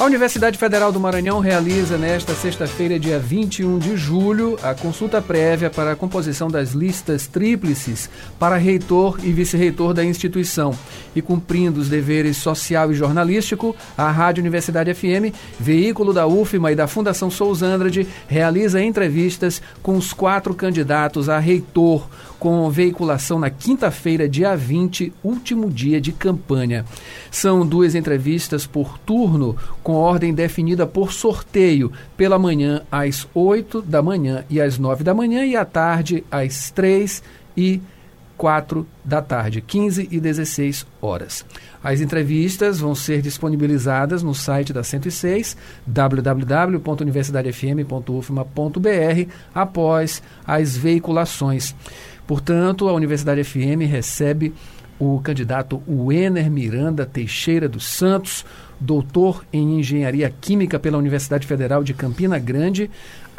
A Universidade Federal do Maranhão realiza nesta sexta-feira, dia 21 de julho, a consulta prévia para a composição das listas tríplices para reitor e vice-reitor da instituição. E cumprindo os deveres social e jornalístico, a Rádio Universidade FM, veículo da UFMA e da Fundação Sousandrade, realiza entrevistas com os quatro candidatos a reitor, com veiculação na quinta-feira, dia 20, último dia de campanha. São duas entrevistas por turno, com ordem definida por sorteio, pela manhã às 8 da manhã e às 9 da manhã, e à tarde às 3 e 4 da tarde, 15 e 16 horas. As entrevistas vão ser disponibilizadas no site da 106, www.universidadefm.ufma.br, após as veiculações. Portanto, a Universidade FM recebe o candidato Wener Miranda Teixeira dos Santos, doutor em Engenharia Química pela Universidade Federal de Campina Grande,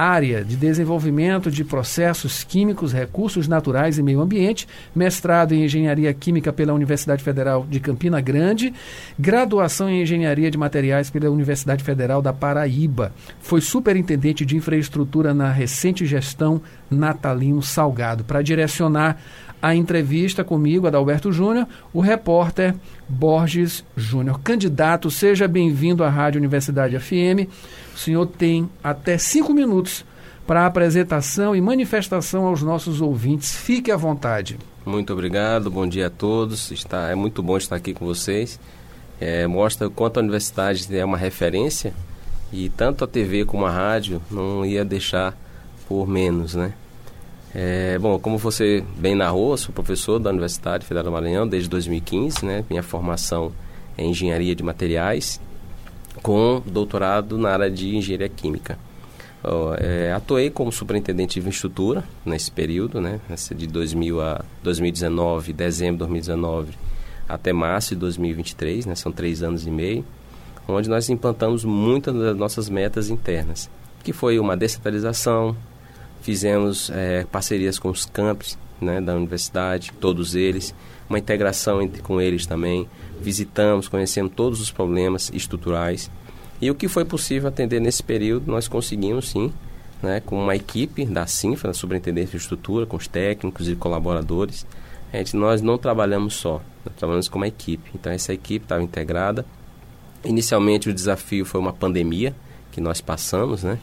área de desenvolvimento de processos químicos, recursos naturais e meio ambiente, mestrado em Engenharia Química pela Universidade Federal de Campina Grande, graduação em Engenharia de Materiais pela Universidade Federal da Paraíba. Foi superintendente de infraestrutura na recente gestão Natalino Salgado. Para direcionar a entrevista comigo, Adalberto Júnior, o repórter Borges Júnior. Candidato, seja bem-vindo à Rádio Universidade FM. O senhor tem até cinco minutos para apresentação e manifestação aos nossos ouvintes. Fique à vontade. Muito obrigado, bom dia a todos. Está, é muito bom estar aqui com vocês. É, mostra o quanto a universidade é uma referência e tanto a TV como a rádio não ia deixar por menos, né? É, bom, como você bem narrou, sou professor da Universidade Federal do Maranhão desde 2015, né? Minha formação é engenharia de materiais, com doutorado na área de engenharia química. é, atuei como superintendente de infraestrutura nesse período, né? De 2000 a 2019, dezembro de 2019 até março de 2023, né? São três anos e meio, onde nós implantamos muitas das nossas metas internas, que foi uma descentralização, Fizemos é, parcerias com os campos né, da universidade, todos eles, uma integração entre, com eles também. Visitamos, conhecemos todos os problemas estruturais. E o que foi possível atender nesse período, nós conseguimos sim, né, com uma equipe da Sinfa, da Superintendência de Estrutura, com os técnicos e colaboradores. A gente, nós não trabalhamos só, nós trabalhamos como uma equipe. Então, essa equipe estava integrada. Inicialmente, o desafio foi uma pandemia que nós passamos, né?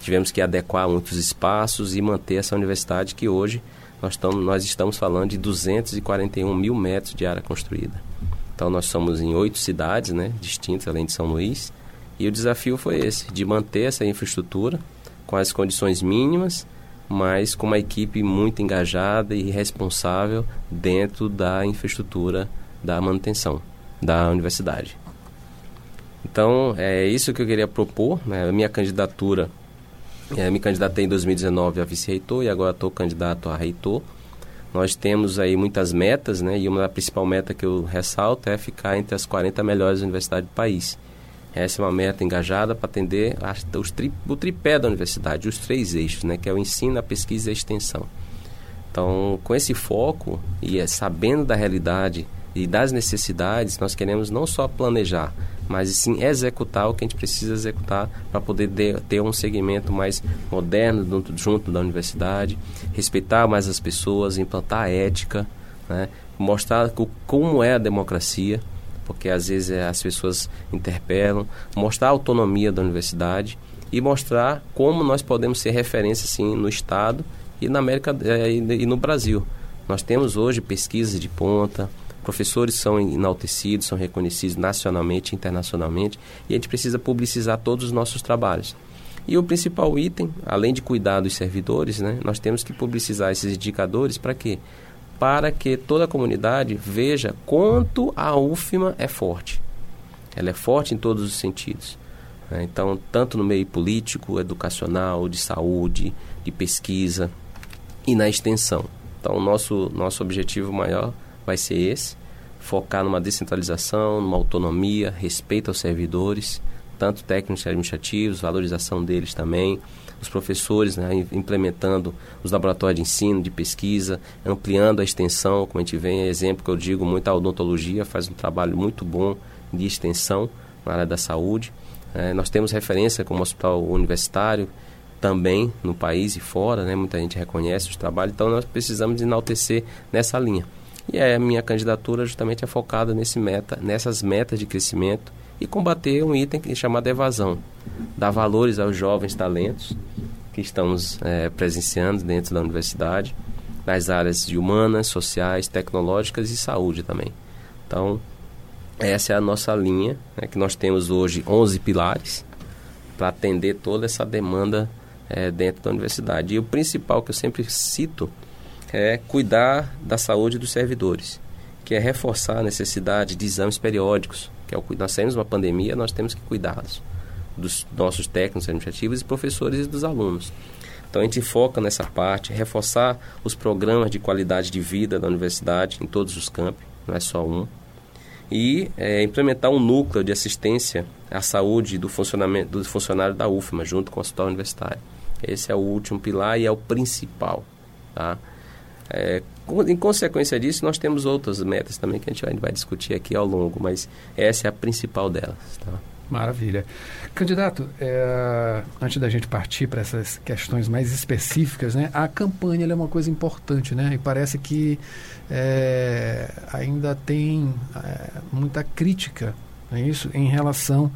Tivemos que adequar muitos espaços e manter essa universidade que hoje nós, estamos, nós estamos falando de 241 mil metros de área construída. Então nós somos em oito cidades né, distintas, além de São Luís, e o desafio foi esse, de manter essa infraestrutura com as condições mínimas, mas com uma equipe muito engajada e responsável dentro da infraestrutura da manutenção da universidade. Então, é isso que eu queria propor. Né? A minha candidatura é, me candidatei em 2019 a vice-reitor e agora estou candidato a reitor. Nós temos aí muitas metas, né? E uma principal meta que eu ressalto é ficar entre as 40 melhores universidades do país. Essa é uma meta engajada para atender os tri, o tripé da universidade, os três eixos, né? Que é o ensino, a pesquisa e a extensão. Então, com esse foco e é, sabendo da realidade e das necessidades, nós queremos não só planejar, mas sim executar o que a gente precisa executar para poder de, ter um segmento mais moderno junto, junto, da universidade, respeitar mais as pessoas, implantar a ética, né? mostrar como é a democracia, porque às vezes é, as pessoas interpelam, mostrar a autonomia da universidade e mostrar como nós podemos ser referência sim no Estado e na América é, e no Brasil. Nós temos hoje pesquisas de ponta, Professores são enaltecidos, são reconhecidos nacionalmente internacionalmente e a gente precisa publicizar todos os nossos trabalhos. E o principal item, além de cuidar dos servidores, né, nós temos que publicizar esses indicadores para quê? Para que toda a comunidade veja quanto a UFMA é forte. Ela é forte em todos os sentidos. Né? Então, tanto no meio político, educacional, de saúde, de pesquisa e na extensão. Então, o nosso, nosso objetivo maior vai ser esse: focar numa descentralização, numa autonomia, respeito aos servidores, tanto técnicos e administrativos, valorização deles também, os professores né, implementando os laboratórios de ensino, de pesquisa, ampliando a extensão, como a gente vê, exemplo que eu digo muito, a odontologia faz um trabalho muito bom de extensão na área da saúde. É, nós temos referência como hospital universitário também no país e fora, né? Muita gente reconhece os trabalhos, então nós precisamos enaltecer nessa linha. E a minha candidatura justamente é focada nesse meta, nessas metas de crescimento e combater um item chamado evasão, dar valores aos jovens talentos que estamos é, presenciando dentro da universidade, nas áreas humanas, sociais, tecnológicas e saúde também. Então, essa é a nossa linha, né, que nós temos hoje 11 pilares para atender toda essa demanda é, dentro da universidade. E o principal que eu sempre cito é cuidar da saúde dos servidores, que é reforçar a necessidade de exames periódicos, que é o, nós temos uma pandemia, nós temos que cuidar dos nossos técnicos administrativos e professores e dos alunos. Então a gente foca nessa parte, reforçar os programas de qualidade de vida da universidade em todos os campos, não é só um, e é, implementar um núcleo de assistência à saúde do funcionamento do funcionário da UFMA junto com o hospital universitário. Esse é o último pilar e é o principal. Tá? É, em consequência disso, nós temos outras metas também que a gente vai, discutir aqui ao longo, mas essa é a principal delas. Tá? Maravilha. Candidato, é, antes da gente partir para essas questões mais específicas, né, a campanha é uma coisa importante, né? E parece que é, ainda tem é, muita crítica, é isso, em relação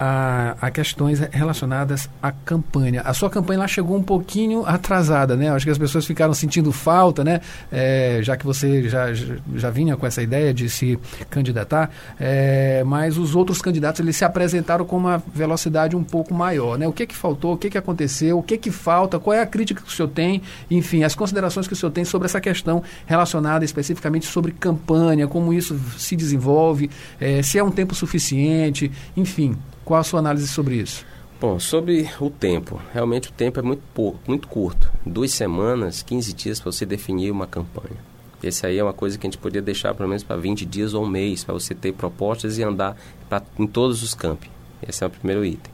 a, a, questões relacionadas à campanha. A sua campanha lá chegou um pouquinho atrasada, né? Acho que as pessoas ficaram sentindo falta, né? É, já que você já, já vinha com essa ideia de se candidatar, é, mas os outros candidatos eles se apresentaram com uma velocidade um pouco maior, né? O que que faltou? O que que aconteceu? O que que falta? Qual é a crítica que o senhor tem? Enfim, as considerações que o senhor tem sobre essa questão relacionada especificamente sobre campanha, como isso se desenvolve, é, se é um tempo suficiente, enfim. Qual a sua análise sobre isso? Bom, sobre o tempo. Realmente o tempo é muito pouco, muito curto. Duas semanas, 15 dias para você definir uma campanha. Esse aí é uma coisa que a gente poderia deixar pelo menos para 20 dias ou um mês, para você ter propostas e andar pra, em todos os campos. Esse é o primeiro item.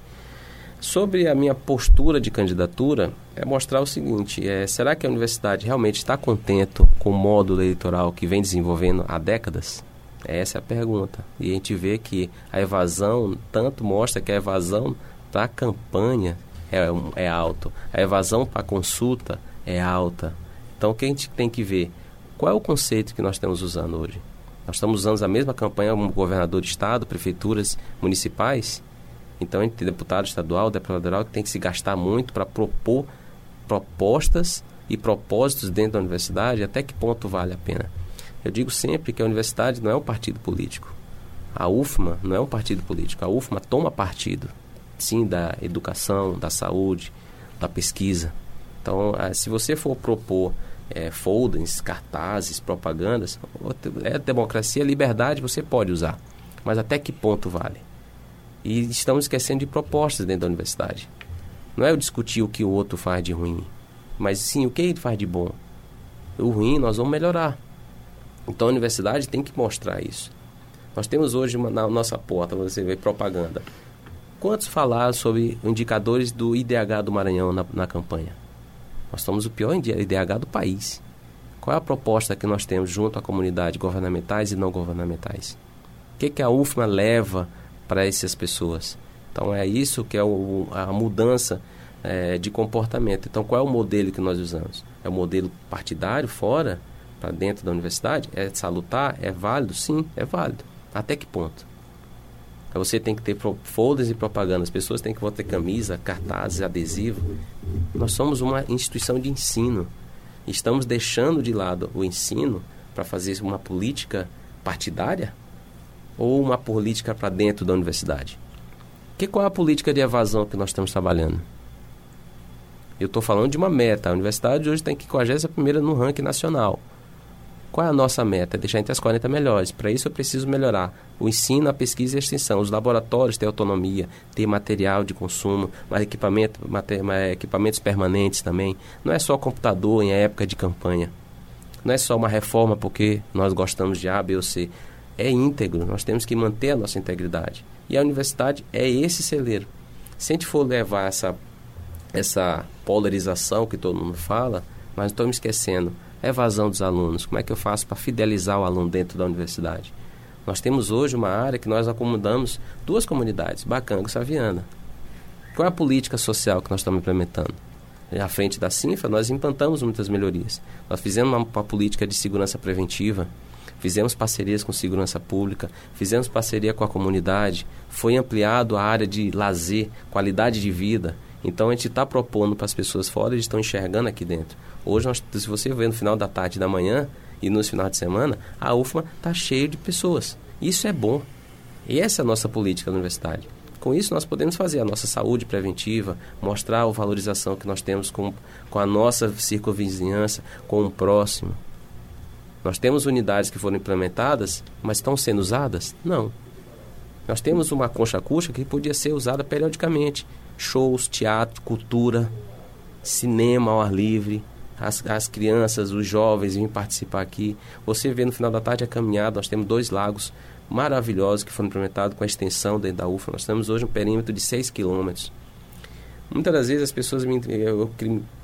Sobre a minha postura de candidatura, é mostrar o seguinte: é, será que a universidade realmente está contente com o módulo eleitoral que vem desenvolvendo há décadas? Essa é a pergunta. E a gente vê que a evasão, tanto mostra que a evasão para campanha é, é alta, a evasão para consulta é alta. Então, o que a gente tem que ver? Qual é o conceito que nós estamos usando hoje? Nós estamos usando a mesma campanha como governador de estado, prefeituras municipais? Então, tem deputado estadual, deputado federal, que tem que se gastar muito para propor propostas e propósitos dentro da universidade, até que ponto vale a pena? Eu digo sempre que a universidade não é um partido político. A UFMA não é um partido político. A UFMA toma partido, sim, da educação, da saúde, da pesquisa. Então, ah, se você for propor é, folders, cartazes, propagandas, é democracia, liberdade, você pode usar. Mas até que ponto vale? E estamos esquecendo de propostas dentro da universidade. Não é eu discutir o que o outro faz de ruim, mas sim o que ele faz de bom. O ruim nós vamos melhorar. Então a universidade tem que mostrar isso. Nós temos hoje uma, na nossa porta, você vê propaganda. Quantos falaram sobre indicadores do IDH do Maranhão na, na campanha? Nós somos o pior IDH do país. Qual é a proposta que nós temos junto à comunidade, governamentais e não governamentais? O que, que a UFMA leva para essas pessoas? Então é isso que é o, a mudança é, de comportamento. Então qual é o modelo que nós usamos? É o modelo partidário fora? Para dentro da universidade é salutar, é válido? Sim, é válido. Até que ponto? Você tem que ter folders e propaganda, as pessoas têm que ter camisa, cartazes, adesivo. Nós somos uma instituição de ensino. Estamos deixando de lado o ensino para fazer uma política partidária ou uma política para dentro da universidade? Que qual é a política de evasão que nós estamos trabalhando? Eu estou falando de uma meta. A universidade hoje tem que ir 41 no ranking nacional. Qual é a nossa meta? Deixar entre as 40 melhores. Para isso eu preciso melhorar o ensino, a pesquisa e a extensão. Os laboratórios têm autonomia, ter material de consumo, mais equipamento, equipamentos permanentes também. Não é só computador em época de campanha. Não é só uma reforma porque nós gostamos de A, B ou C. É íntegro, nós temos que manter a nossa integridade. E a universidade é esse celeiro. Se a gente for levar essa, essa polarização que todo mundo fala, mas estamos esquecendo evasão dos alunos. Como é que eu faço para fidelizar o aluno dentro da universidade? Nós temos hoje uma área que nós acomodamos duas comunidades, Bacango e Saviana. Qual é a política social que nós estamos implementando? À frente da CINFRA, nós implantamos muitas melhorias. Nós fizemos uma, uma política de segurança preventiva, fizemos parcerias com segurança pública, fizemos parceria com a comunidade, foi ampliado a área de lazer, qualidade de vida. Então a gente está propondo para as pessoas fora, eles estão enxergando aqui dentro. Hoje, nós, se você ver no final da tarde da manhã e nos finais de semana, a UFMA está cheia de pessoas. Isso é bom. E essa é a nossa política da universidade. Com isso, nós podemos fazer a nossa saúde preventiva, mostrar a valorização que nós temos com, com a nossa circunvizinhança, com o próximo. Nós temos unidades que foram implementadas, mas estão sendo usadas? Não. Nós temos uma concha acústica que podia ser usada periodicamente. Shows, teatro, cultura, cinema ao ar livre, as, as crianças, os jovens vêm participar aqui. Você vê no final da tarde a caminhada, nós temos dois lagos maravilhosos que foram implementados com a extensão dentro da UFA. Nós temos hoje um perímetro de 6 quilômetros. Muitas das vezes as pessoas me. Eu,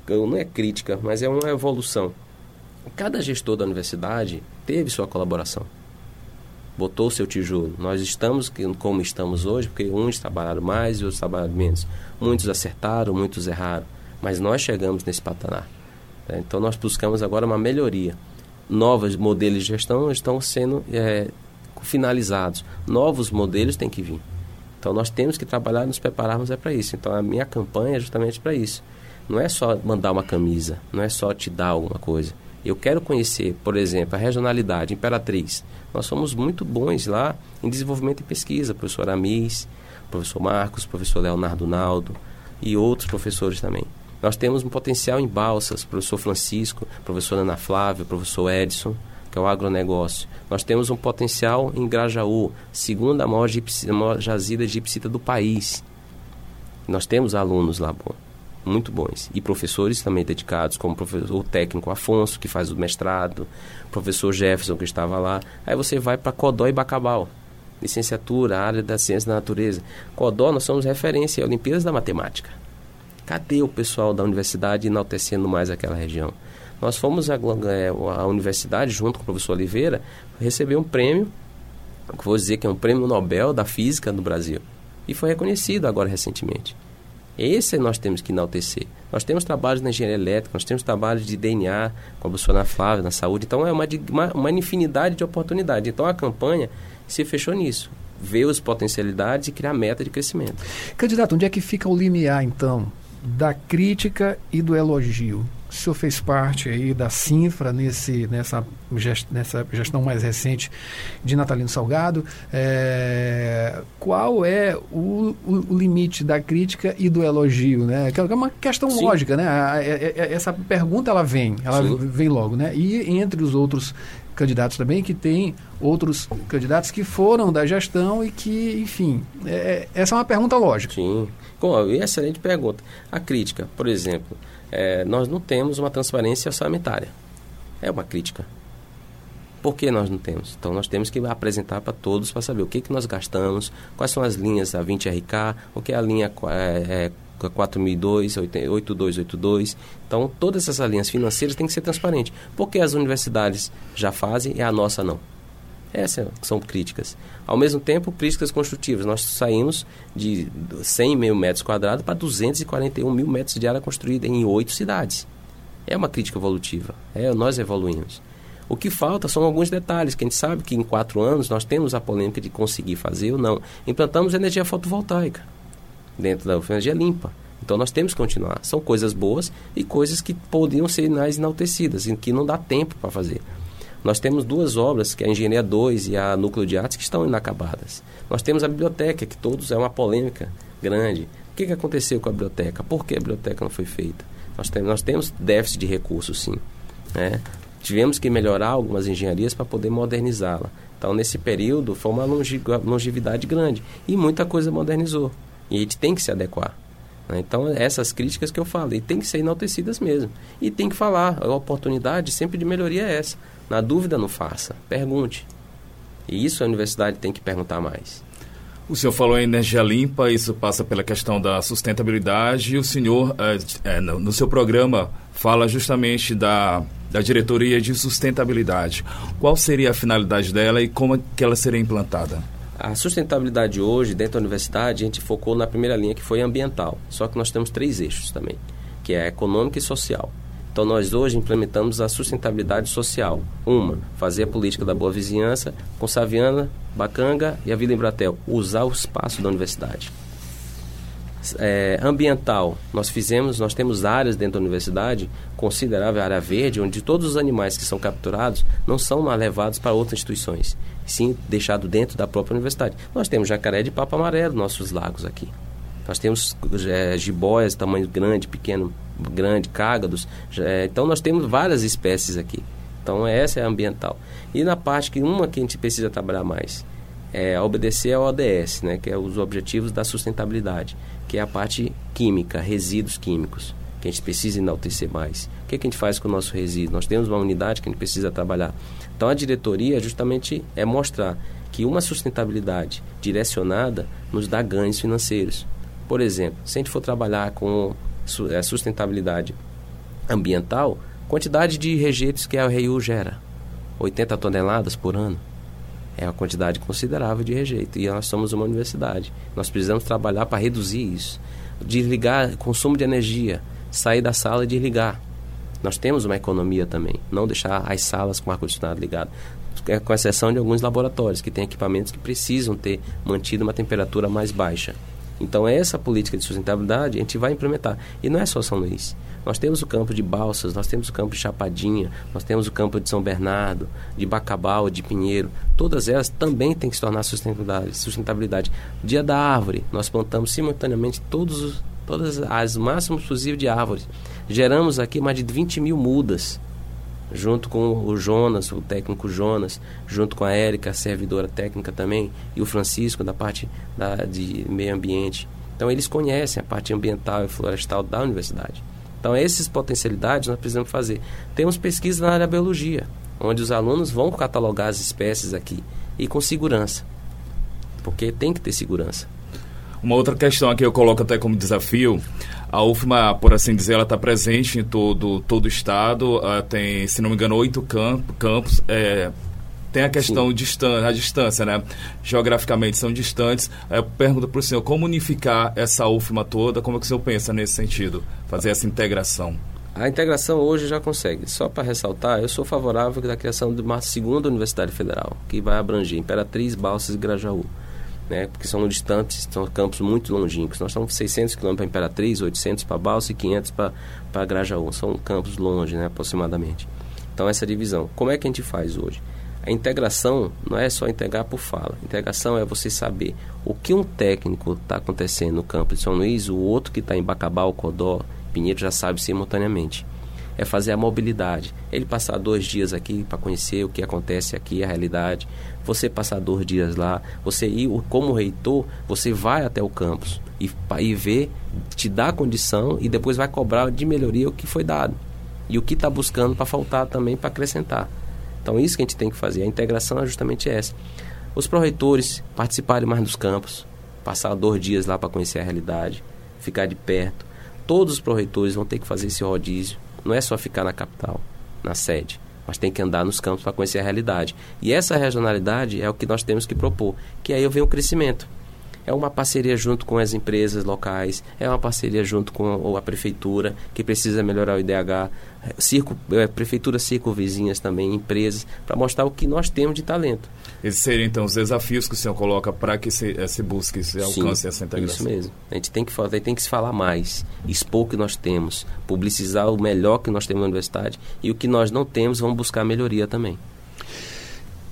eu, não é crítica, mas é uma evolução. Cada gestor da universidade teve sua colaboração. Botou seu tijolo. Nós estamos como estamos hoje, porque uns trabalharam mais e outros trabalharam menos. Muitos acertaram, muitos erraram. Mas nós chegamos nesse patamar. É, então nós buscamos agora uma melhoria. Novos modelos de gestão estão sendo é, finalizados. Novos modelos têm que vir. Então nós temos que trabalhar e nos prepararmos é para isso. Então a minha campanha é justamente para isso. Não é só mandar uma camisa, não é só te dar alguma coisa. Eu quero conhecer, por exemplo, a regionalidade, Imperatriz. Nós somos muito bons lá em desenvolvimento e pesquisa, professor Amis, professor Marcos, professor Leonardo Naldo e outros professores também. Nós temos um potencial em Balsas, professor Francisco, professor Ana Flávia, professor Edson, que é o agronegócio. Nós temos um potencial em Grajaú, segunda maior, maior jazida egipcita do país. Nós temos alunos lá bom, muito bons. E professores também dedicados, como professor, o técnico Afonso, que faz o mestrado, professor Jefferson, que estava lá. Aí você vai para Codó e Bacabal, licenciatura, área da ciência da natureza. Codó, nós somos referência Olimpíadas da Matemática. Cadê o pessoal da universidade enaltecendo mais aquela região? Nós fomos à, é, à universidade, junto com o professor Oliveira, receber um prêmio, que vou dizer que é um prêmio Nobel da Física no Brasil. E foi reconhecido agora recentemente. Esse nós temos que enaltecer. Nós temos trabalhos na engenharia elétrica, nós temos trabalhos de DNA com a professora Flávia na saúde. Então é uma, uma infinidade de oportunidades. Então a campanha se fechou nisso. Ver as potencialidades e criar meta de crescimento. Candidato, onde é que fica o limiar, então, da crítica e do elogio. O senhor fez parte aí da Sinfra nesse, nessa, gest, nessa gestão mais recente de Natalino Salgado. É, qual é o, o, limite da crítica e do elogio? Né? Que é uma questão Sim. lógica, né? Essa pergunta ela vem, ela Sim. vem logo, né? E entre os outros candidatos também, que tem outros candidatos que foram da gestão e que, enfim, é, essa é uma pergunta lógica. Sim. Bom, excelente pergunta. A crítica, por exemplo, é, nós não temos uma transparência orçamentária. É uma crítica. Por que nós não temos? Então, nós temos que apresentar para todos para saber o que, que nós gastamos, quais são as linhas a 20RK, o que é a linha é, é, 4002, 8282. Então, todas essas linhas financeiras têm que ser transparentes. Porque as universidades já fazem e a nossa não. Essas são críticas. Ao mesmo tempo, críticas construtivas. Nós saímos de 100 mil metros quadrados para 241 mil metros de área construída em oito cidades. É uma crítica evolutiva. É, nós evoluímos. O que falta são alguns detalhes, que a gente sabe que em quatro anos nós temos a polêmica de conseguir fazer ou não. Implantamos energia fotovoltaica dentro da energia limpa. Então nós temos que continuar. São coisas boas e coisas que poderiam ser mais enaltecidas, em que não dá tempo para fazer. Nós temos duas obras, que é a Engenharia 2 e a Núcleo de Artes, que estão inacabadas. Nós temos a biblioteca, que todos é uma polêmica grande. O que, que aconteceu com a biblioteca? Por que a biblioteca não foi feita? Nós temos, nós temos déficit de recursos, sim. Né? Tivemos que melhorar algumas engenharias para poder modernizá-la. Então, nesse período, foi uma longevidade grande. E muita coisa modernizou. E a gente tem que se adequar. Né? Então, essas críticas que eu falei tem que ser enaltecidas mesmo. E tem que falar. A oportunidade sempre de melhoria é essa. Na dúvida, não faça. Pergunte. E isso a universidade tem que perguntar mais. O senhor falou em energia limpa, isso passa pela questão da sustentabilidade. E o senhor, é, é, no, no, seu programa, fala justamente da, da diretoria de sustentabilidade. Qual seria a finalidade dela e como é que ela seria implantada? A sustentabilidade hoje, dentro da universidade, a gente focou na primeira linha, que foi ambiental. Só que nós temos três eixos também, que é econômica e social. Então, nós hoje implementamos a sustentabilidade social. Uma, fazer a política da boa vizinhança com Saviana, Bacanga e a Vila Embratel. Usar o espaço da universidade. É, ambiental, nós fizemos, nós temos áreas dentro da universidade, considerável área verde, onde todos os animais que são capturados não são levados para outras instituições, sim deixado dentro da própria universidade. Nós temos jacaré de papo amarelo nos nossos lagos aqui. Nós temos é, jiboias, tamanho grande, pequeno, grande, cágados. É, então nós temos várias espécies aqui. Então essa é a ambiental. E na parte que uma que a gente precisa trabalhar mais é obedecer ao ODS, né, que é os objetivos da sustentabilidade, que é a parte química, resíduos químicos, que a gente precisa enaltecer mais. O que, é que a gente faz com o nosso resíduo? Nós temos uma unidade que a gente precisa trabalhar. Então a diretoria justamente é mostrar que uma sustentabilidade direcionada nos dá ganhos financeiros. Por exemplo, se a gente for trabalhar com é, sustentabilidade ambiental, quantidade de rejeitos que a REU gera, 80 toneladas por ano. É uma quantidade considerável de rejeito. E nós somos uma universidade. Nós precisamos trabalhar para reduzir isso. Desligar consumo de energia, sair da sala e desligar. Nós temos uma economia também. Não deixar as salas com ar-condicionado ligado. É, com exceção de alguns laboratórios que têm equipamentos que precisam ter mantido uma temperatura mais baixa. Então, essa política de sustentabilidade a gente vai implementar. E não é só São Luís. Nós temos o campo de Balsas, nós temos o campo de Chapadinha, nós temos o campo de São Bernardo, de Bacabal, de Pinheiro. Todas elas também têm que se tornar sustentabilidade. sustentabilidade. Dia da árvore, nós plantamos simultaneamente todos os, todas as máximos possíveis de árvores. Geramos aqui mais de 20 mil mudas junto com o Jonas, o técnico Jonas, junto com a Érica, a servidora técnica também, e o Francisco da parte da, de meio ambiente. Então eles conhecem a parte ambiental e florestal da universidade. Então essas potencialidades nós precisamos fazer. Temos pesquisa na área biologia, onde os alunos vão catalogar as espécies aqui e com segurança, porque tem que ter segurança. Uma outra questão aqui eu coloco até como desafio a UFMA, por assim dizer, ela está presente em todo, todo o estado. Uh, tem, se não me engano, oito camp, campos. É, tem a questão distan a distância, né? Geograficamente são distantes. Eu pergunto para o senhor, como unificar essa UFMA toda? Como é que o senhor pensa nesse sentido? Fazer essa integração? A integração hoje já consegue. Só para ressaltar, eu sou favorável da criação de uma segunda universidade federal, que vai abranger Imperatriz, Balsas e Grajaú né, porque são distantes, são campos muito longínquos. Nós estamos 600 quilômetros para Imperatriz, 800 para Balsa e 500 para Grajaú. São campos longe, né, aproximadamente. Então, essa divisão. Como é que a gente faz hoje? A integração não é só integrar por fala. A integração é você saber o que um técnico está acontecendo no campo de São Luís, o outro que está em Bacabal, Codó, Pinheiro já sabe simultaneamente é fazer a mobilidade. Ele passar dois dias aqui para conhecer o que acontece aqui, a realidade. Você passar dois dias lá, você ir como reitor, você vai até o campus e, e ver, te dá a condição e depois vai cobrar de melhoria o que foi dado. E o que está buscando para faltar também para acrescentar. Então, isso que a gente tem que fazer. A integração é justamente essa. Os pró-reitores participarem mais dos campos, passar dois dias lá para conhecer a realidade, ficar de perto. Todos os pró-reitores vão ter que fazer esse rodízio não é só ficar na capital, na sede, mas tem que andar nos campos para conhecer a realidade. E essa regionalidade é o que nós temos que propor, que aí vem o crescimento. É uma parceria junto com as empresas locais, é uma parceria junto com a prefeitura, que precisa melhorar o IDH, circo, é, prefeitura circo-vizinhas também, empresas, para mostrar o que nós temos de talento. Esses seriam, então, os desafios que o senhor coloca para que se, eh, se busque, se alcance Sim, essa integração. Isso mesmo. A gente tem que, falar, tem que se falar mais, expor o que nós temos, publicizar o melhor que nós temos na universidade e o que nós não temos, vamos buscar melhoria também.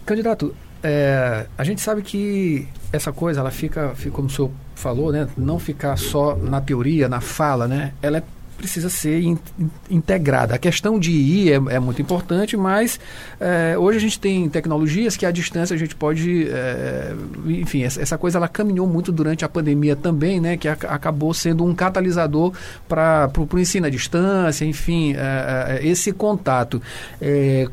Candidato, é, a gente sabe que essa coisa, ela fica, fica, como o senhor falou, né, não ficar só na teoria, na fala, né, ela é precisa ser in, in, integrada. A questão de ir é, é muito importante, mas é, hoje a gente tem tecnologias que à distância a gente pode, é, enfim, essa, essa, coisa ela caminhou muito durante a pandemia também, né, que a, acabou sendo um catalisador para o ensino à distância, enfim, é, esse contato.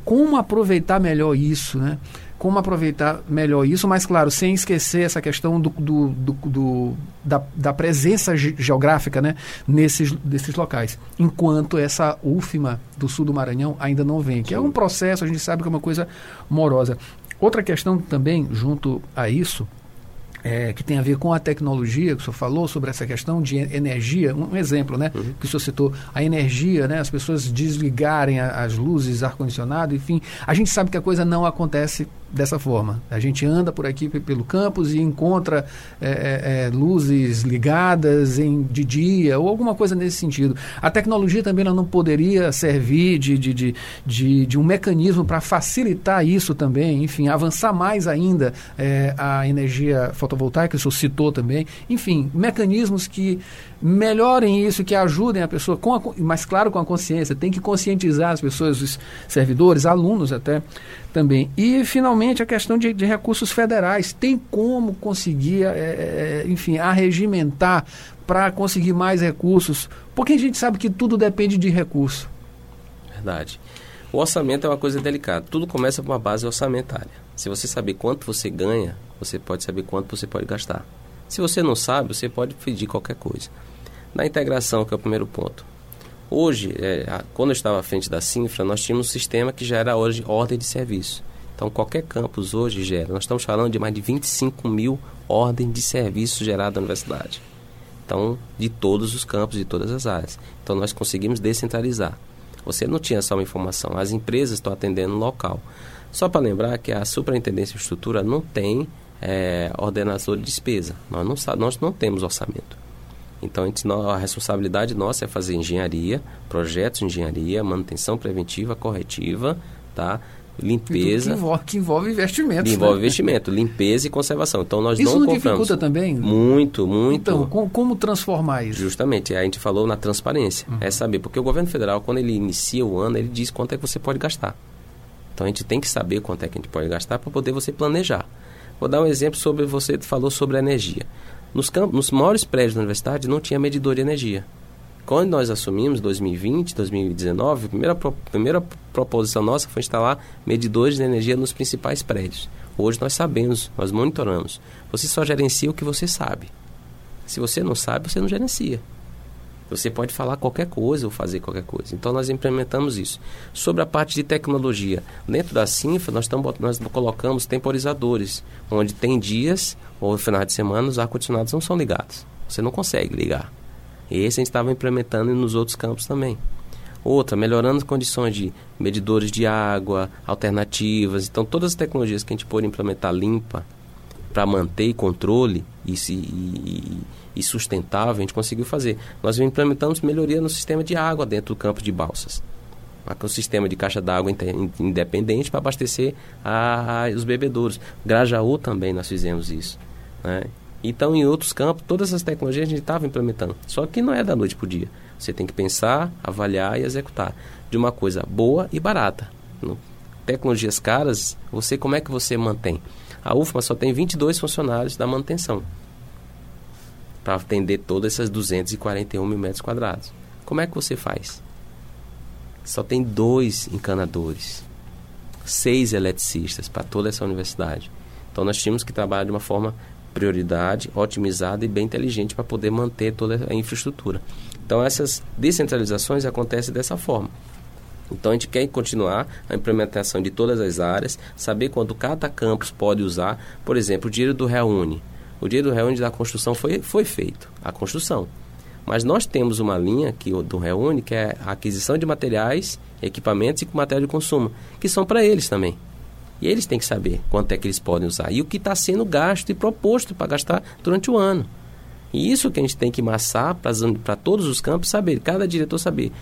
como aproveitar melhor isso, né? Como aproveitar melhor isso, mas claro, sem esquecer essa questão do, do, do, do da, da, presença geográfica né, nesses, desses locais. Enquanto essa UFMA do sul do Maranhão ainda não vem, que é um processo, a gente sabe que é uma coisa morosa. Outra questão também, junto a isso, é, que tem a ver com a tecnologia, que o senhor falou sobre essa questão de energia, um exemplo, né, uhum. que o senhor citou, a energia, né, as pessoas desligarem a, as luzes, ar-condicionado, enfim, a gente sabe que a coisa não acontece dessa forma. A gente anda por aqui pelo campus e encontra é, é, é, luzes ligadas em, de dia ou alguma coisa nesse sentido. A tecnologia também não poderia servir de, de, de, de, de um mecanismo para facilitar isso também, enfim, avançar mais ainda é, a energia fotovoltaica, o senhor citou também. Enfim, mecanismos que melhorem isso, que ajudem a pessoa, com a, mas claro com a consciência, tem que conscientizar as pessoas, os servidores, alunos até também. E, finalmente, a questão de, de recursos federais. Tem como conseguir, é, é, enfim, arregimentar para conseguir mais recursos? Porque a gente sabe que tudo depende de recurso. Verdade. O orçamento é uma coisa delicada. Tudo começa com uma base orçamentária. Se você saber quanto você ganha, você pode saber quanto você pode gastar. Se você não sabe, você pode pedir qualquer coisa. Na integração, que é o primeiro ponto. Hoje, é, quando eu estava à frente da Cinfra, nós tínhamos um sistema que já era hoje ordem de serviço. Então, qualquer campus hoje gera. Nós estamos falando de mais de 25 mil ordens de serviço geradas na universidade. Então, de todos os campos, de todas as áreas. Então, nós conseguimos descentralizar. Você não tinha só uma informação, as empresas estão atendendo no local. Só para lembrar que a Superintendência de Estrutura não tem é, ordenador de despesa. Nós não, nós não temos orçamento. Então, a, responsabilidade nossa é fazer engenharia, projetos de engenharia, manutenção preventiva, corretiva, tá? limpeza. Que envolve, que envolve investimentos. Envolve né? investimento, limpeza e conservação. Então nós isso não, não compramos. dificulta também? Muito, muito. Então, com, como transformar isso? Justamente, a gente falou na transparência. Uhum. É saber, porque o governo federal, quando ele inicia o ano, ele diz quanto é que você pode gastar. Então a gente tem que saber quanto é que a gente pode gastar para poder você planejar. Vou dar um exemplo sobre, você falou sobre a energia. Nos, campos, nos maiores prédios da universidade não tinha medidor de energia. Quando nós assumimos, 2020, 2019, a primeira, pro, primeira proposição nossa foi instalar medidores de energia nos principais prédios. Hoje nós sabemos, nós monitoramos. Você só gerencia o que você sabe. Se você não sabe, você não gerencia. Você pode falar qualquer coisa ou fazer qualquer coisa. Então nós implementamos isso. Sobre a parte de tecnologia, dentro da Cinfa nós, tamo, nós colocamos temporizadores, onde tem dias ou final de semana os ar-condicionados não são ligados. Você não consegue ligar. E esse a gente estava implementando nos outros campos também. Outra, melhorando as condições de medidores de água, alternativas. Então todas as tecnologias que a gente pôde implementar limpa para manter controle e, e, e e sustentável, a gente conseguiu fazer. Nós implementamos melhoria no sistema de água dentro do campo de balsas. Um sistema de caixa d'água independente para abastecer a, a, os bebedouros. Grajaú também nós fizemos isso. Né? Então, em outros campos, todas essas tecnologias a gente estava implementando. Só que não é da noite para o dia. Você tem que pensar, avaliar e executar de uma coisa boa e barata. No, tecnologias caras, você como é que você mantém? A UFMA só tem 22 funcionários da manutenção para atender todas essas 241 mil metros quadrados. Como é que você faz? Só tem dois encanadores, seis eletricistas para toda essa universidade. Então nós tínhamos que trabalhar de uma forma prioridade, otimizada e bem inteligente para poder manter toda a infraestrutura. Então essas descentralizações acontecem dessa forma. Então a gente quer continuar a implementação de todas as áreas, saber quando cada campus pode usar, por exemplo, o dinheiro do Reúne. O dia do Reúne da construção foi, foi feito, a construção. Mas nós temos uma linha que, do Reúne, que é a aquisição de materiais, equipamentos e material de consumo, que são para eles também. E eles têm que saber quanto é que eles podem usar e o que está sendo gasto e proposto para gastar durante o ano. E isso que a gente tem que massar para todos os campos, saber, cada diretor saber.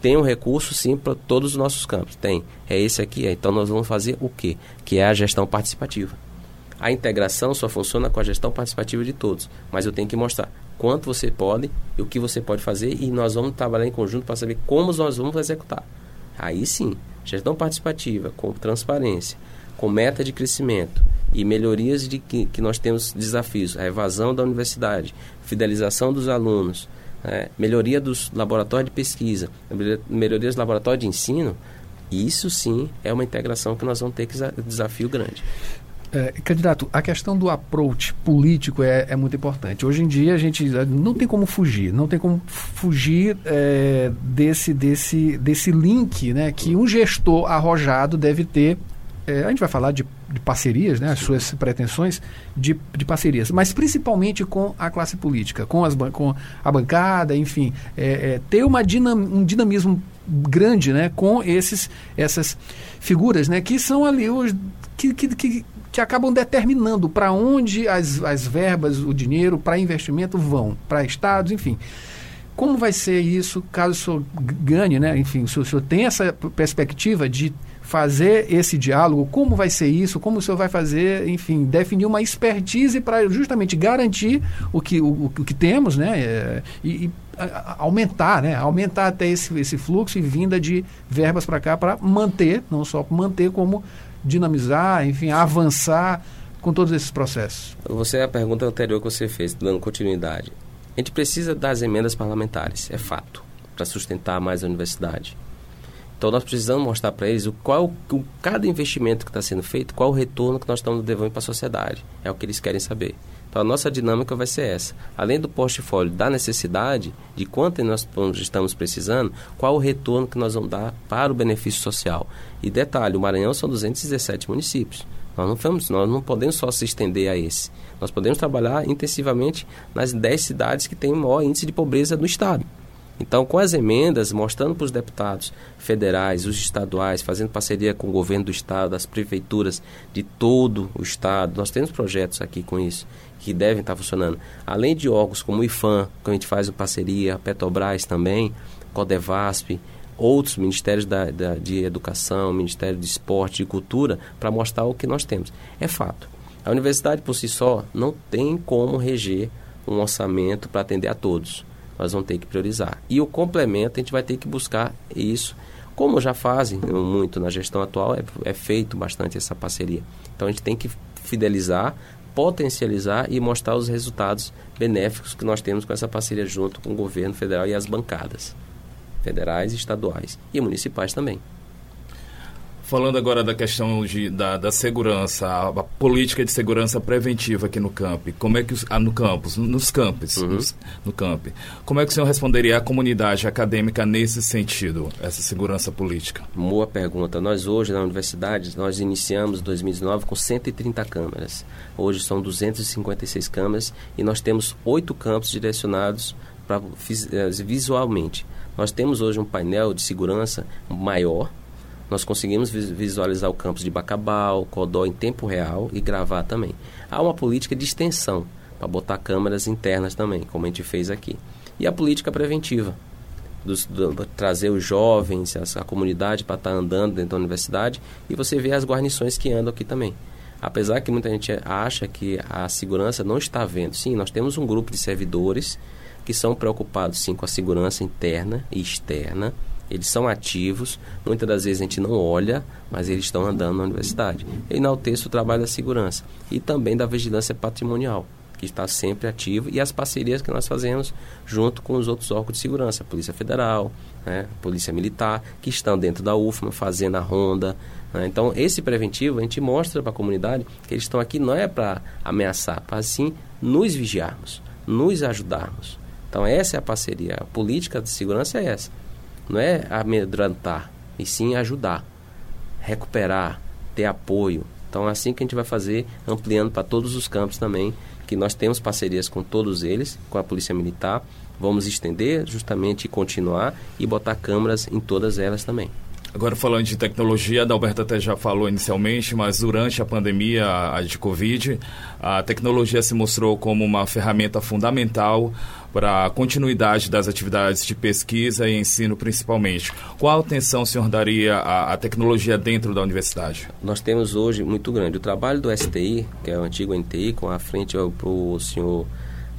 Tem um recurso sim para todos os nossos campos. Tem. É esse aqui. É. Então nós vamos fazer o quê? Que é a gestão participativa. A integração só funciona com a gestão participativa de todos, mas eu tenho que mostrar quanto você pode e o que você pode fazer e nós vamos trabalhar em conjunto para saber como nós vamos executar. Aí sim, gestão participativa, com transparência, com meta de crescimento e melhorias de que, que nós temos desafios, a evasão da universidade, fidelização dos alunos, é, melhoria dos laboratórios de pesquisa, melhoria dos laboratórios de ensino, Isso sim é uma integração que nós vamos ter que desafio grande. É, candidato, a questão do approach político é, é, muito importante. Hoje em dia a gente eh, não tem como fugir, não tem como fugir é, desse, desse, desse link né, que um gestor arrojado deve ter. É, a gente vai falar de, de parcerias, né, as suas pretensões de, de parcerias, mas principalmente com a classe política, com, as, com a bancada, enfim, é, ter uma dinam, um dinamismo grande né, com esses, essas figuras né, que são ali os que, que, que que acabam determinando para onde as, as verbas, o dinheiro para investimento vão, para estados, enfim. Como vai ser isso caso o senhor ganhe, né? Enfim, o senhor, o senhor tem essa perspectiva de fazer esse diálogo, como vai ser isso, como o senhor vai fazer, enfim, definir uma expertise para justamente garantir o que, o, o que temos, né? É, e, e aumentar, né? Aumentar até esse, esse fluxo e vinda de verbas para cá para manter, não só manter, como dinamizar, enfim, avançar com todos esses processos? Você, a pergunta anterior que você fez, dando continuidade. A gente precisa das emendas parlamentares, é fato, para sustentar mais a universidade. Então nós precisamos mostrar para eles o qual o, cada investimento que está sendo feito, qual o retorno que nós estamos devendo para a sociedade. É o que eles querem saber. Então a nossa dinâmica vai ser essa. Além do portfólio da necessidade, de quanto nós estamos precisando, qual o retorno que nós vamos dar para o benefício social. E detalhe, o Maranhão são 217 municípios. Nós não, vamos, nós não podemos só se estender a esse. Nós podemos trabalhar intensivamente nas 10 cidades que têm o maior índice de pobreza do Estado. Então, com as emendas, mostrando para os deputados federais, os estaduais, fazendo parceria com o governo do estado, as prefeituras de todo o estado, nós temos projetos aqui com isso que devem estar funcionando. Além de órgãos como o IFAM, que a gente faz parceria, Petrobras também, Codevasp, outros ministérios da, da, de educação, Ministério de Esporte, de Cultura, para mostrar o que nós temos. É fato. A universidade por si só não tem como reger um orçamento para atender a todos nós vamos ter que priorizar. E o complemento, a gente vai ter que buscar isso. Como já fazem muito na gestão atual, é, é feito bastante essa parceria. Então a gente tem que fidelizar, potencializar e mostrar os resultados benéficos que nós temos com essa parceria junto com o governo federal e as bancadas federais, estaduais e municipais também. Falando agora da questão de, da, da segurança, a, a, política de segurança preventiva aqui no campo, como é que os, ah, no campus, nos campos, uhum. nos, no campo, como é que o senhor responderia à comunidade acadêmica nesse sentido, essa segurança política? Boa pergunta. Nós hoje na universidade nós iniciamos 2019 com 130 câmeras. Hoje são 256 câmeras e nós temos oito campos direcionados para eh, visualmente. Nós temos hoje um painel de segurança maior nós conseguimos visualizar o campus de Bacabal, Codó em tempo real e gravar também. Há uma política de extensão para botar câmeras internas também, como a gente fez aqui. E a política preventiva, dos, do, trazer os jovens, a, a comunidade para estar tá andando dentro da universidade e você vê as guarnições que andam aqui também. Apesar que muita gente acha que a segurança não está vendo. Sim, nós temos um grupo de servidores que são preocupados sim com a segurança interna e externa eles são ativos, muitas das vezes a gente não olha, mas eles estão andando na universidade. Eu enalteço o trabalho da segurança e também da vigilância patrimonial, que está sempre ativo, e as parcerias que nós fazemos junto com os outros órgãos de segurança, Polícia Federal, né, Polícia Militar, que estão dentro da UFMA fazendo a ronda. Né? Então, esse preventivo a gente mostra para a comunidade que eles estão aqui não é para ameaçar, para sim nos vigiarmos, nos ajudarmos. Então, essa é a parceria. A política de segurança é essa não é amedrontar, e sim ajudar, recuperar, ter apoio. Então é assim que a gente vai fazer, ampliando para todos os campos também, que nós temos parcerias com todos eles, com a Polícia Militar. Vamos estender justamente e continuar e botar câmeras em todas elas também. Agora falando de tecnologia, a Adalberto até já falou inicialmente, mas durante a pandemia de Covid, a tecnologia se mostrou como uma ferramenta fundamental para a continuidade das atividades de pesquisa e ensino principalmente. Qual atenção o senhor daria à, à tecnologia dentro da universidade? Nós temos hoje muito grande o trabalho do STI, que é o antigo NTI, com a frente para o senhor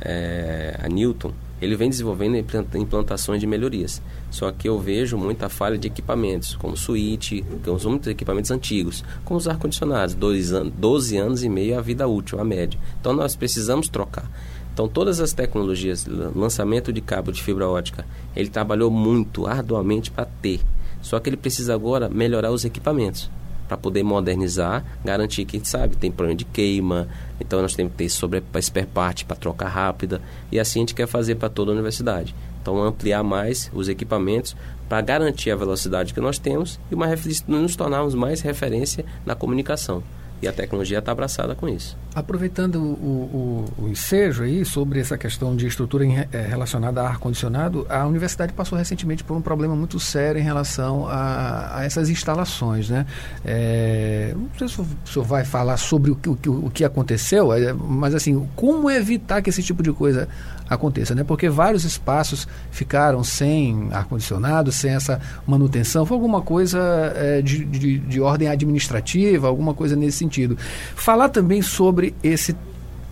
é, Newton, ele vem desenvolvendo implantações de melhorias. Só que eu vejo muita falha de equipamentos, como suíte, que muitos equipamentos antigos, como os ar-condicionados, 12 anos e meio a vida útil, a média. Então nós precisamos trocar. Então todas as tecnologias, lançamento de cabo de fibra ótica, ele trabalhou muito arduamente para ter. Só que ele precisa agora melhorar os equipamentos para poder modernizar, garantir que, sabe, tem problema de queima, então nós temos que ter sobre spare part para troca rápida, e assim a gente quer fazer para toda a universidade. Então, ampliar mais os equipamentos para garantir a velocidade que nós temos e uma, nos tornarmos mais referência na comunicação. E a tecnologia está abraçada com isso. Aproveitando o, o, o, ensejo aí sobre essa questão de estrutura em, é, relacionada a ar-condicionado, a universidade passou recentemente por um problema muito sério em relação a, a essas instalações. Né? É, não sei se o senhor vai falar sobre o, o, o que aconteceu, é, mas assim, como evitar que esse tipo de coisa aconteça, né? Porque vários espaços ficaram sem ar-condicionado, sem essa manutenção. Foi alguma coisa é, de, de, de ordem administrativa, alguma coisa nesse sentido. Falar também sobre esse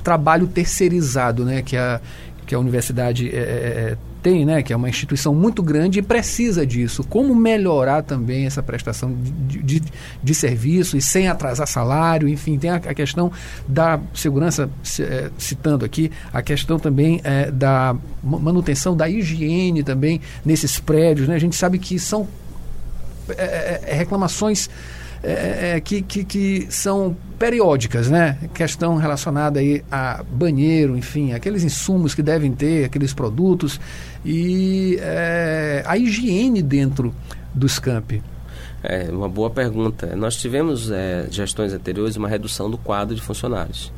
trabalho terceirizado, né? Que a, que a universidade é, é, tem, né, que é uma instituição muito grande e precisa disso. Como melhorar também essa prestação de, de, de serviço e sem atrasar salário, enfim, tem a, a questão da segurança, é, citando aqui, a questão também é, da manutenção da higiene também nesses prédios. Né? A gente sabe que são é, é, é reclamações é, é, é, que, que, que, são periódicas, né? Questão relacionada aí a banheiro, enfim, aqueles insumos que devem ter, aqueles produtos e é, a higiene dentro dos campi. É uma boa pergunta. Nós tivemos é, gestões anteriores uma redução do quadro de funcionários,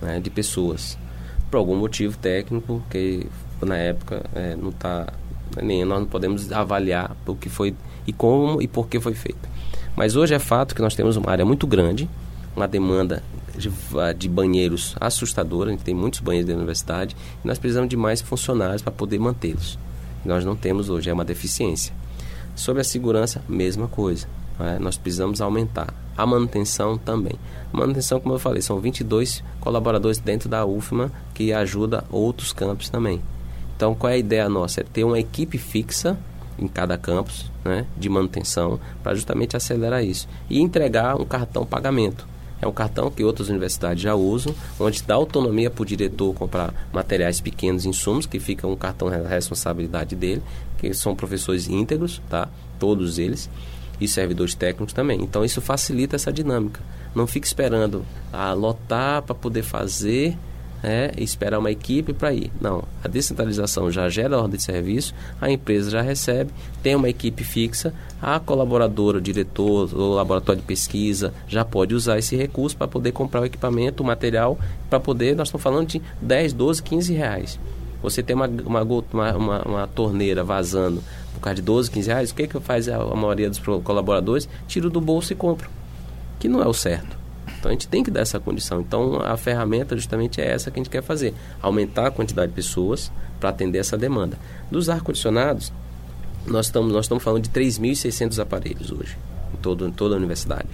né, de pessoas, por algum motivo técnico que na época é, não está nem nós não podemos avaliar o que foi e como e por que foi feito. Mas hoje é fato que nós temos uma área muito grande, uma demanda de, de banheiros assustadora, a gente tem muitos banheiros da universidade, e nós precisamos de mais funcionários para poder mantê-los. Nós não temos hoje, é uma deficiência. Sobre a segurança, mesma coisa. É? Nós precisamos aumentar. A manutenção também. Manutenção, como eu falei, são 22 colaboradores dentro da UFMA que ajuda outros campos também. Então, qual é a ideia nossa? É ter uma equipe fixa em cada campus né, de manutenção para justamente acelerar isso e entregar um cartão pagamento. É um cartão que outras universidades já usam, onde dá autonomia para o diretor comprar materiais pequenos, insumos, que fica um cartão da responsabilidade dele, que são professores íntegros, tá? todos eles, e servidores técnicos também. Então isso facilita essa dinâmica. Não fique esperando a lotar para poder fazer é, esperar uma equipe para ir. Não, a descentralização já gera ordem de serviço, a empresa já recebe, tem uma equipe fixa, a colaboradora, o diretor, o laboratório de pesquisa já pode usar esse recurso para poder comprar o equipamento, o material, para poder, nós estamos falando de 10, 12, 15 reais. Você tem uma, uma, uma, uma torneira vazando por causa de 12, 15 reais, o que, que faz a, a maioria dos colaboradores? Tira do bolso e compra. Que não é o certo. Então a gente tem que dar essa condição. Então a ferramenta justamente é essa que a gente quer fazer: aumentar a quantidade de pessoas para atender essa demanda. Dos ar-condicionados, nós estamos, nós estamos falando de 3.600 aparelhos hoje, em, todo, em toda a universidade.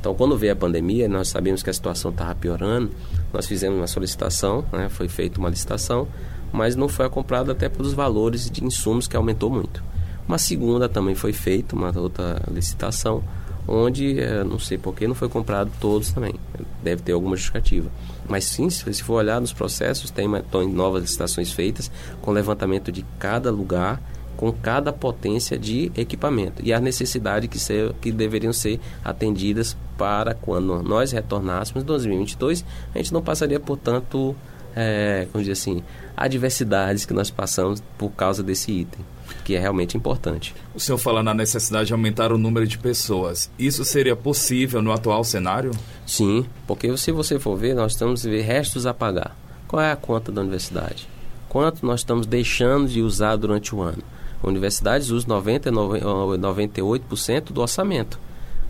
Então, quando veio a pandemia, nós sabíamos que a situação estava piorando, nós fizemos uma solicitação, né, foi feita uma licitação, mas não foi comprada até pelos valores de insumos que aumentou muito. Uma segunda também foi feita, uma outra licitação, onde, é, não sei porquê, não foi comprado todos também. Deve ter alguma justificativa. Mas sim, se for olhar nos processos, tem novas licitações feitas com levantamento de cada lugar, com cada potência de equipamento e a necessidade que, ser, que deveriam ser atendidas para quando nós retornássemos em 2022, a gente não passaria por tanto, é, como dizer assim, adversidades que nós passamos por causa desse item que é realmente importante. O senhor fala na necessidade de aumentar o número de pessoas. Isso seria possível no atual cenário? Sim, porque se você for ver, nós estamos ver restos a pagar. Qual é a conta da universidade? Quanto nós estamos deixando de usar durante o ano? A universidade usa 90, 98% do orçamento.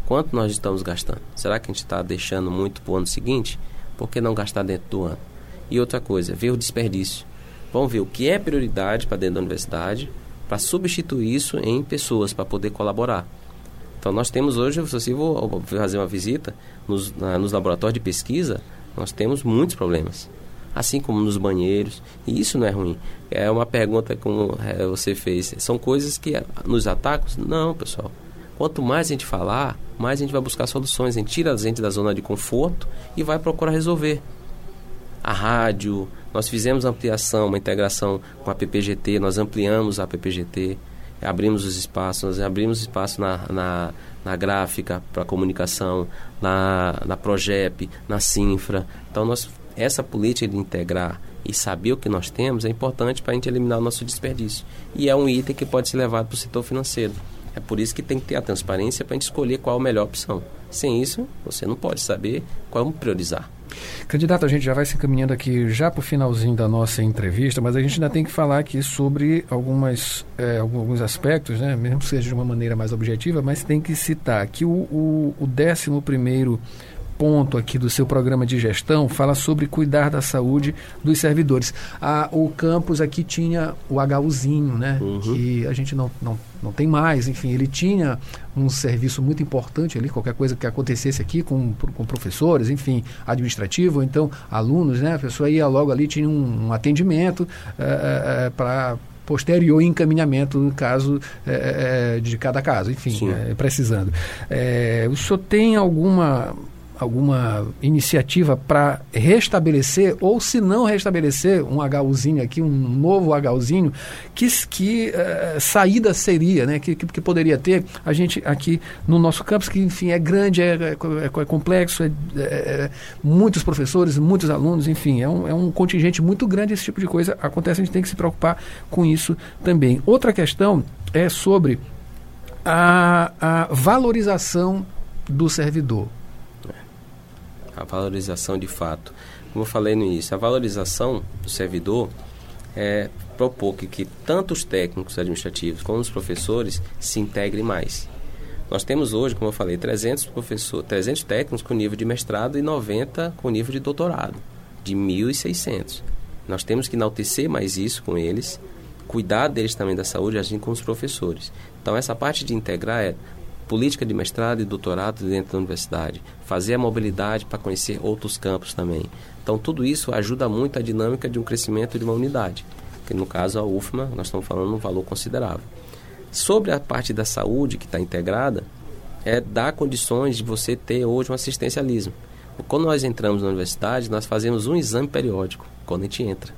Quanto nós estamos gastando? Será que a gente está deixando muito para o ano seguinte? Por que não gastar dentro do ano? E outra coisa, ver o desperdício. Vamos ver o que é prioridade para dentro da universidade, para substituir isso em pessoas para poder colaborar. Então nós temos hoje, se você vou fazer uma visita nos, na, nos laboratórios de pesquisa, nós temos muitos problemas, assim como nos banheiros. E isso não é ruim. É uma pergunta como é, você fez. São coisas que nos atacam? Não, pessoal. Quanto mais a gente falar, mais a gente vai buscar soluções. A gente tira a gente da zona de conforto e vai procurar resolver. A rádio, nós fizemos ampliação, uma integração com a PPGT, nós ampliamos a PPGT. abrimos os espaços, nós abrimos espaço na, na, na gráfica para comunicação, na, na Progep, na Sinfra. Então, nós, essa política de integrar e saber o que nós temos é importante para a gente eliminar o nosso desperdício. E é um item que pode ser levado para o setor financeiro. É por isso que tem que ter a transparência para a gente escolher qual a melhor opção. Sem isso, você não pode saber qual priorizar. Candidato, a gente já vai se encaminhando aqui já para o finalzinho da nossa entrevista, mas a gente ainda tem que falar aqui sobre algumas, é, alguns aspectos, né? mesmo que seja de uma maneira mais objetiva, mas tem que citar que o, o, o 11 primeiro ponto aqui do seu programa de gestão fala sobre cuidar da saúde dos servidores. Ah, o campus aqui tinha o HUzinho, né? Uhum. Que a gente não, não, não tem mais. Enfim, ele tinha um serviço muito importante ali, qualquer coisa que acontecesse aqui com, com professores, enfim, administrativo, então alunos, né? A pessoa ia logo ali, tinha um, um atendimento é, é, para posterior encaminhamento no caso é, de cada caso, enfim, é, precisando. É, o senhor tem alguma alguma iniciativa para restabelecer, ou se não restabelecer um HUzinho aqui, um novo HUzinho, que, que uh, saída seria, né? Que, que, que, poderia ter a gente aqui no nosso campus, que enfim é grande, é, é, é complexo, é, é, é, muitos professores, muitos alunos, enfim, é um, é um contingente muito grande, esse tipo de coisa acontece, a gente tem que se preocupar com isso também. Outra questão é sobre a, a valorização do servidor a valorização de fato. Como eu falei no início, a valorização do servidor é propor que, que tanto os técnicos administrativos como os professores se integrem mais. Nós temos hoje, como eu falei, 300 professores, 300 técnicos com nível de mestrado e 90 com nível de doutorado, de 1.600. Nós temos que enaltecer mais isso com eles, cuidar deles também da saúde, assim com os professores. Então, essa parte de integrar é política de mestrado e doutorado dentro da universidade, fazer a mobilidade para conhecer outros campos também. Então, tudo isso ajuda muito a dinâmica de um crescimento de uma unidade, que no caso a UFMA, nós estamos falando um valor considerável. Sobre a parte da saúde que está integrada, é dar condições de você ter hoje um assistencialismo. Quando nós entramos na universidade, nós fazemos um exame periódico quando a gente entra.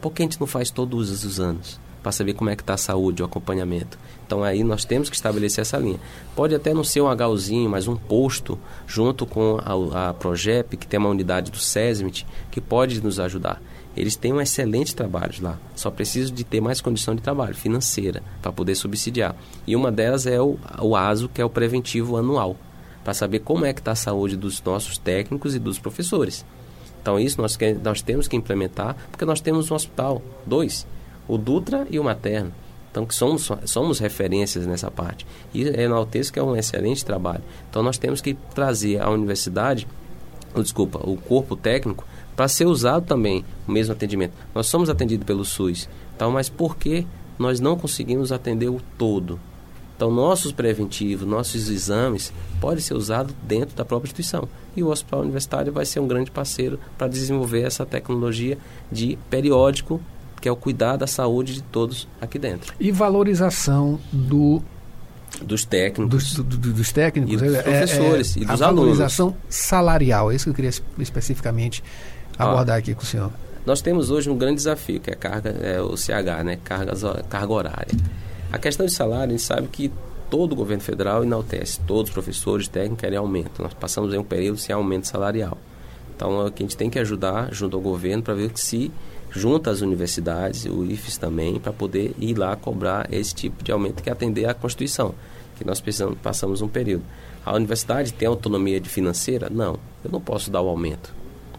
Por que a gente não faz todos os anos? Para saber como é que está a saúde, o acompanhamento. Então aí nós temos que estabelecer essa linha. Pode até não ser um HUzinho, mas um posto junto com a, a Progep, que tem uma unidade do SESMIT, que pode nos ajudar. Eles têm um excelente trabalho lá. Só preciso de ter mais condição de trabalho financeira para poder subsidiar. E uma delas é o, o ASO, que é o preventivo anual, para saber como é que está a saúde dos nossos técnicos e dos professores. Então isso nós, nós temos que implementar, porque nós temos um hospital, dois, o Dutra e o Materno. Então, que somos, somos referências nessa parte. E enalteço que é um excelente trabalho. Então, nós temos que trazer a universidade, ou, desculpa, o corpo técnico, para ser usado também o mesmo atendimento. Nós somos atendidos pelo SUS, então, mas por que nós não conseguimos atender o todo? Então, nossos preventivos, nossos exames podem ser usados dentro da própria instituição. E o hospital universitário vai ser um grande parceiro para desenvolver essa tecnologia de periódico que é o cuidar da saúde de todos aqui dentro. E valorização do dos técnicos, dos, do, do, dos técnicos, e dos é, professores é, é, e dos a alunos. valorização salarial, é isso que eu queria especificamente abordar aqui com o senhor. Nós temos hoje um grande desafio, que é a carga, é o CH, né, carga, carga horária. A questão de salário, a gente sabe que todo o governo federal enaltece, todos os professores, técnicos querem aumento. Nós passamos em um período sem aumento salarial. Então, é que a gente tem que ajudar junto ao governo para ver que se junto às universidades, o IFES também, para poder ir lá cobrar esse tipo de aumento que é atender à Constituição, que nós precisamos, passamos um período. A universidade tem autonomia de financeira? Não, eu não posso dar o aumento.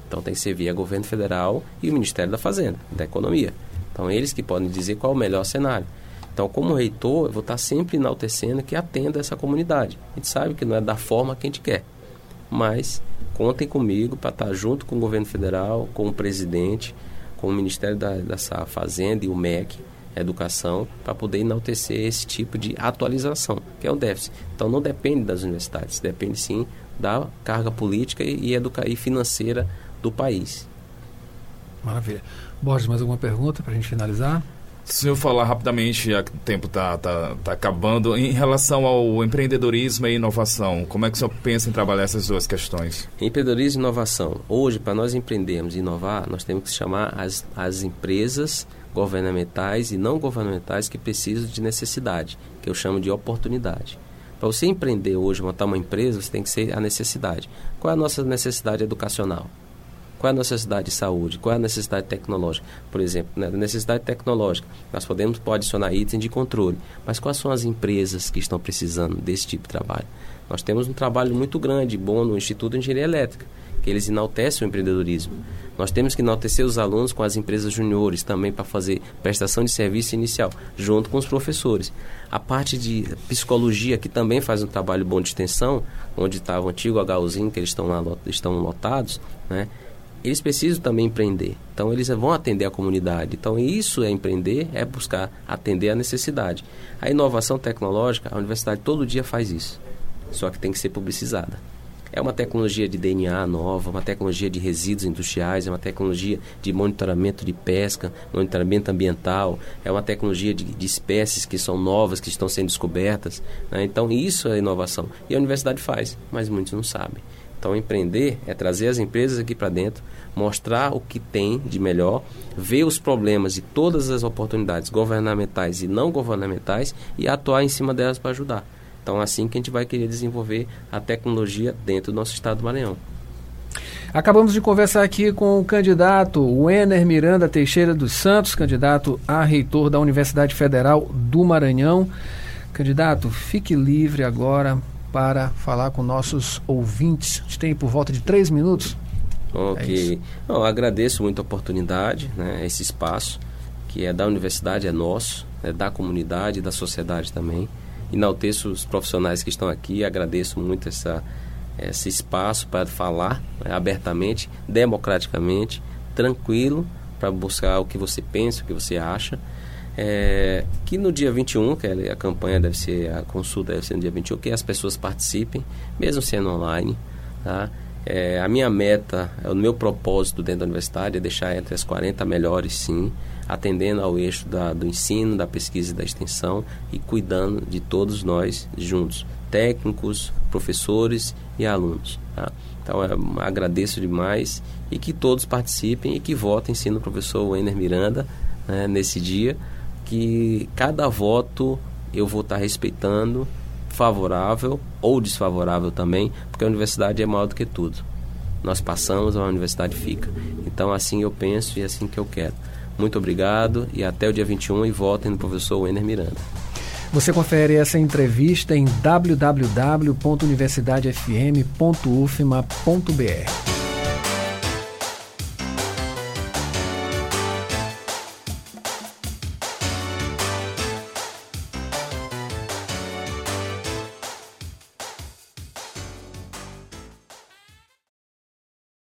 Então tem que ser via governo federal e o Ministério da Fazenda, da Economia. Então eles que podem dizer qual é o melhor cenário. Então, como reitor, eu vou estar sempre enaltecendo que atenda essa comunidade. A gente sabe que não é da forma que a gente quer, mas contem comigo para estar junto com o governo federal, com o presidente, com o Ministério da, dessa Fazenda e o MEC, Educação, para poder enaltecer esse tipo de atualização, que é o déficit. Então não depende das universidades, depende sim da carga política e, educa e financeira do país. Maravilha. Borges, mais alguma pergunta para a gente finalizar? Se senhor falar rapidamente, o tempo está tá, tá acabando, em relação ao empreendedorismo e inovação, como é que o senhor pensa em trabalhar essas duas questões? Empreendedorismo e inovação. Hoje, para nós empreendermos e inovar, nós temos que chamar as, as empresas governamentais e não governamentais que precisam de necessidade, que eu chamo de oportunidade. Para você empreender hoje, montar uma empresa, você tem que ser a necessidade. Qual é a nossa necessidade educacional? Qual é a necessidade de saúde? Qual é a necessidade tecnológica? Por exemplo, né, necessidade tecnológica, nós podemos pode adicionar itens de controle, mas quais são as empresas que estão precisando desse tipo de trabalho? Nós temos um trabalho muito grande, bom no Instituto de Engenharia Elétrica, que eles enaltecem o empreendedorismo. Nós temos que enaltecer os alunos com as empresas juniores também para fazer prestação de serviço inicial, junto com os professores. A parte de psicologia, que também faz um trabalho bom de extensão, onde está o antigo HUzinho, que eles estão lá estão lotados, né? Eles precisam também empreender. Então, eles vão atender a comunidade. Então, isso é empreender, é buscar atender a necessidade. A inovação tecnológica, a universidade todo dia faz isso. Só que tem que ser publicizada. É uma tecnologia de DNA nova, uma tecnologia de resíduos industriais, é uma tecnologia de monitoramento de pesca, monitoramento ambiental, é uma tecnologia de, de espécies que são novas, que estão sendo descobertas. Né? Então, isso é inovação. E a universidade faz, mas muitos não sabem. Então, empreender é trazer as empresas aqui para dentro, mostrar o que tem de melhor, ver os problemas e todas as oportunidades governamentais e não governamentais e atuar em cima delas para ajudar. Então, é assim que a gente vai querer desenvolver a tecnologia dentro do nosso estado do Maranhão. Acabamos de conversar aqui com o candidato Wenner Miranda Teixeira dos Santos, candidato a reitor da Universidade Federal do Maranhão. Candidato, fique livre agora para falar com nossos ouvintes. A gente tem por volta de três minutos. Ok. É Não, agradeço muito a oportunidade, né, esse espaço, que é da universidade, é nosso, é da comunidade, da sociedade também. Enalteço os profissionais que estão aqui, agradeço muito essa, esse espaço para falar né, abertamente, democraticamente, tranquilo, para buscar o que você pensa, o que você acha. É, que no dia 21, que a campanha deve ser, a consulta deve ser no dia 21, que as pessoas participem, mesmo sendo online. Tá? É, a minha meta, o meu propósito dentro da universidade é deixar entre as 40 melhores, sim, atendendo ao eixo da, do ensino, da pesquisa e da extensão e cuidando de todos nós juntos, técnicos, professores e alunos. Tá? Então, eu agradeço demais e que todos participem e que votem sim no professor Wenner Miranda né, nesse dia que cada voto eu vou estar respeitando, favorável ou desfavorável também, porque a universidade é maior do que tudo. Nós passamos, a universidade fica. Então assim eu penso e assim que eu quero. Muito obrigado e até o dia 21 e votem no professor Wenner Miranda. Você confere essa entrevista em www.universidadefm.ufma.br.